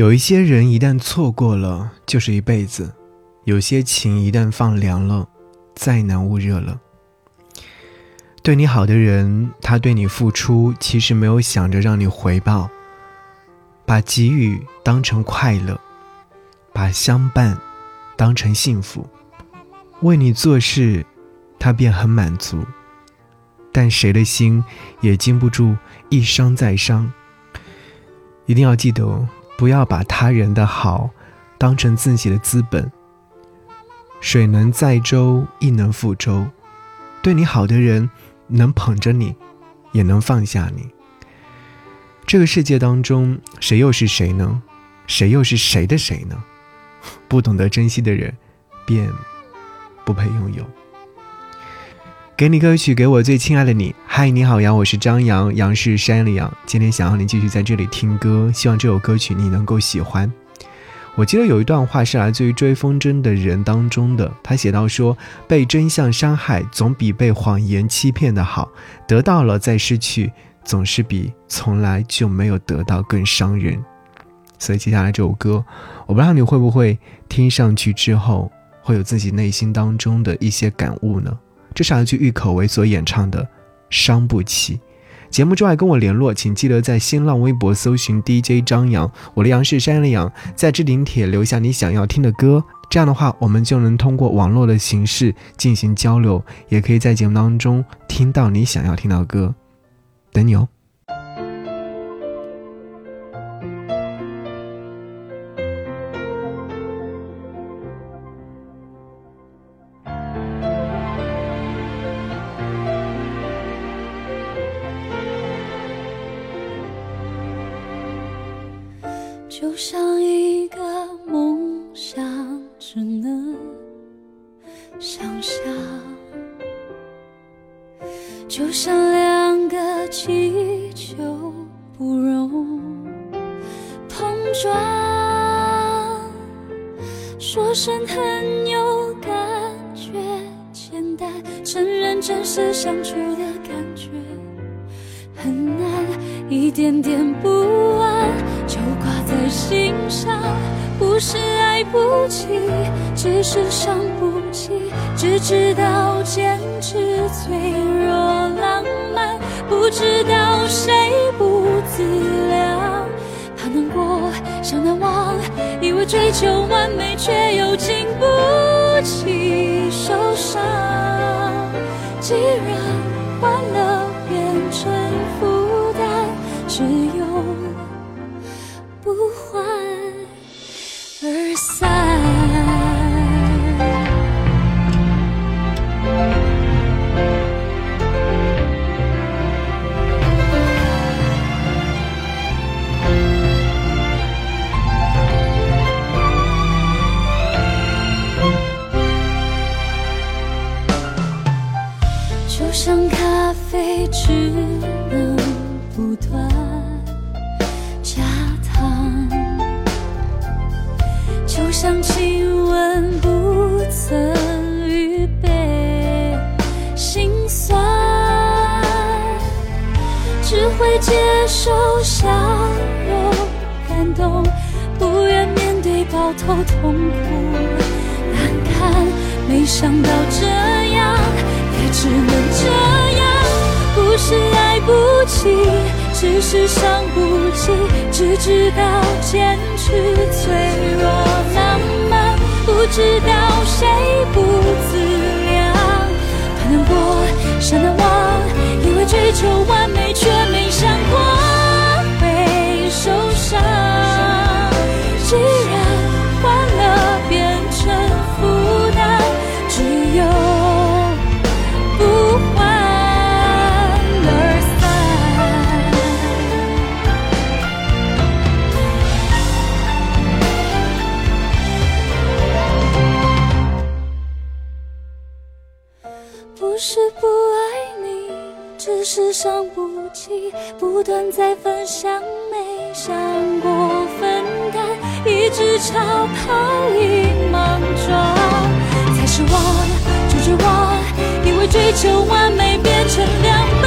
有一些人一旦错过了，就是一辈子；有些情一旦放凉了，再难捂热了。对你好的人，他对你付出，其实没有想着让你回报。把给予当成快乐，把相伴当成幸福，为你做事，他便很满足。但谁的心也经不住一伤再伤。一定要记得哦。不要把他人的好当成自己的资本。水能载舟，亦能覆舟。对你好的人，能捧着你，也能放下你。这个世界当中，谁又是谁呢？谁又是谁的谁呢？不懂得珍惜的人，便不配拥有。给你歌曲，给我最亲爱的你。嗨，你好呀，我是张扬，杨是山里杨。今天想要你继续在这里听歌，希望这首歌曲你能够喜欢。我记得有一段话是来自于追风筝的人当中的，他写到说：“被真相伤害，总比被谎言欺骗的好；得到了再失去，总是比从来就没有得到更伤人。”所以接下来这首歌，我不知道你会不会听上去之后，会有自己内心当中的一些感悟呢？这是来自郁可唯所演唱的《伤不起》。节目之外跟我联络，请记得在新浪微博搜寻 DJ 张扬，我的杨是山的杨，在置顶帖留下你想要听的歌，这样的话我们就能通过网络的形式进行交流，也可以在节目当中听到你想要听到的歌，等你哦。就像一个梦想，只能想象；就像两个气球，不容碰撞。说声很有感觉，简单承认真实相处的感觉很难，一点点不安就挂。在心上，不是爱不起，只是伤不起。只知道坚持脆弱浪漫，不知道谁不自量。怕难过，想难忘，以为追求完美，却又经不起不欢而散。就像咖啡之。亲吻不曾预备，心酸，只会接受笑容感动，不愿面对抱头痛哭难堪。没想到这样，也只能这样，不是爱不起，只是伤不起，只知道坚持脆弱浪漫。不知道谁不自量，怕难过，想难忘，以为追求完美，是不爱你，只是伤不起。不断在分享，没想过分担，一直超跑影莽撞，才是我，就是我，因为追求完美变成两。